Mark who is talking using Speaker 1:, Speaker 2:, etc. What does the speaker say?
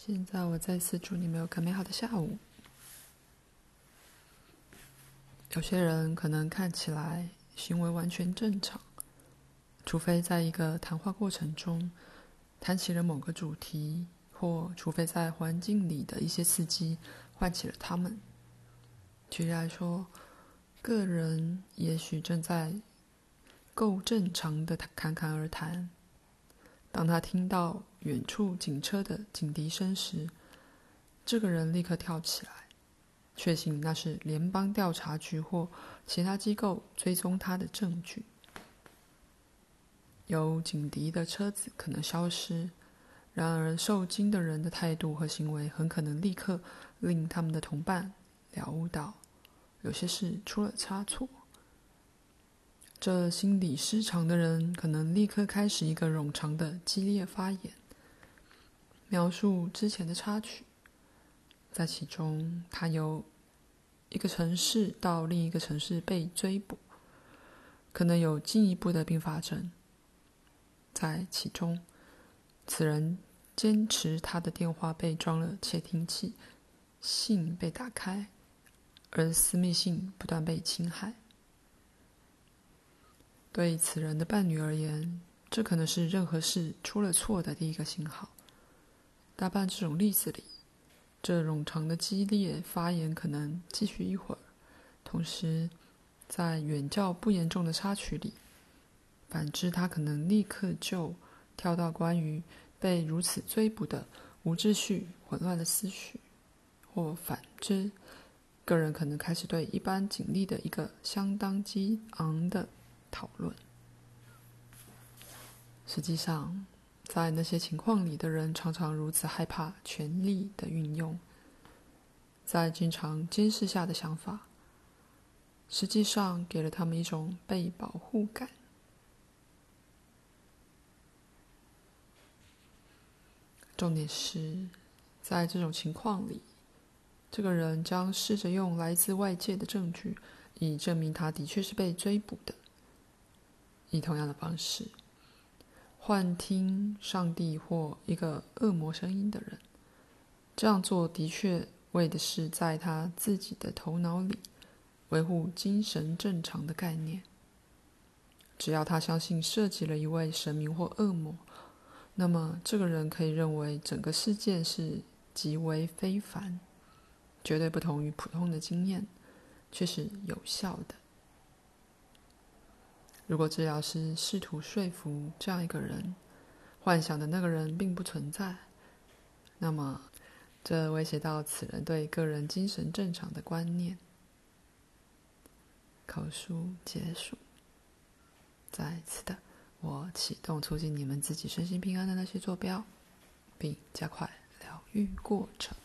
Speaker 1: 现在我再次祝你们有个美好的下午。有些人可能看起来行为完全正常，除非在一个谈话过程中谈起了某个主题，或除非在环境里的一些刺激唤起了他们。举例来说，个人也许正在够正常的侃侃而谈。当他听到远处警车的警笛声时，这个人立刻跳起来，确信那是联邦调查局或其他机构追踪他的证据。有警笛的车子可能消失，然而受惊的人的态度和行为很可能立刻令他们的同伴了悟到，有些事出了差错。这心理失常的人可能立刻开始一个冗长的激烈发言，描述之前的插曲，在其中他由一个城市到另一个城市被追捕，可能有进一步的并发症。在其中，此人坚持他的电话被装了窃听器，信被打开，而私密性不断被侵害。对此人的伴侣而言，这可能是任何事出了错的第一个信号。大半这种例子里，这冗长的激烈发言可能继续一会儿，同时在远较不严重的插曲里，反之，他可能立刻就跳到关于被如此追捕的无秩序、混乱的思绪，或反之，个人可能开始对一般警力的一个相当激昂的。讨论。实际上，在那些情况里的人常常如此害怕权力的运用，在经常监视下的想法，实际上给了他们一种被保护感。重点是，在这种情况里，这个人将试着用来自外界的证据，以证明他的确是被追捕的。以同样的方式，幻听上帝或一个恶魔声音的人，这样做的确为的是在他自己的头脑里维护精神正常的概念。只要他相信涉及了一位神明或恶魔，那么这个人可以认为整个事件是极为非凡，绝对不同于普通的经验，却是有效的。如果治疗师试图说服这样一个人，幻想的那个人并不存在，那么这威胁到此人对个人精神正常的观念。口述结束。再次的，我启动促进你们自己身心平安的那些坐标，并加快疗愈过程。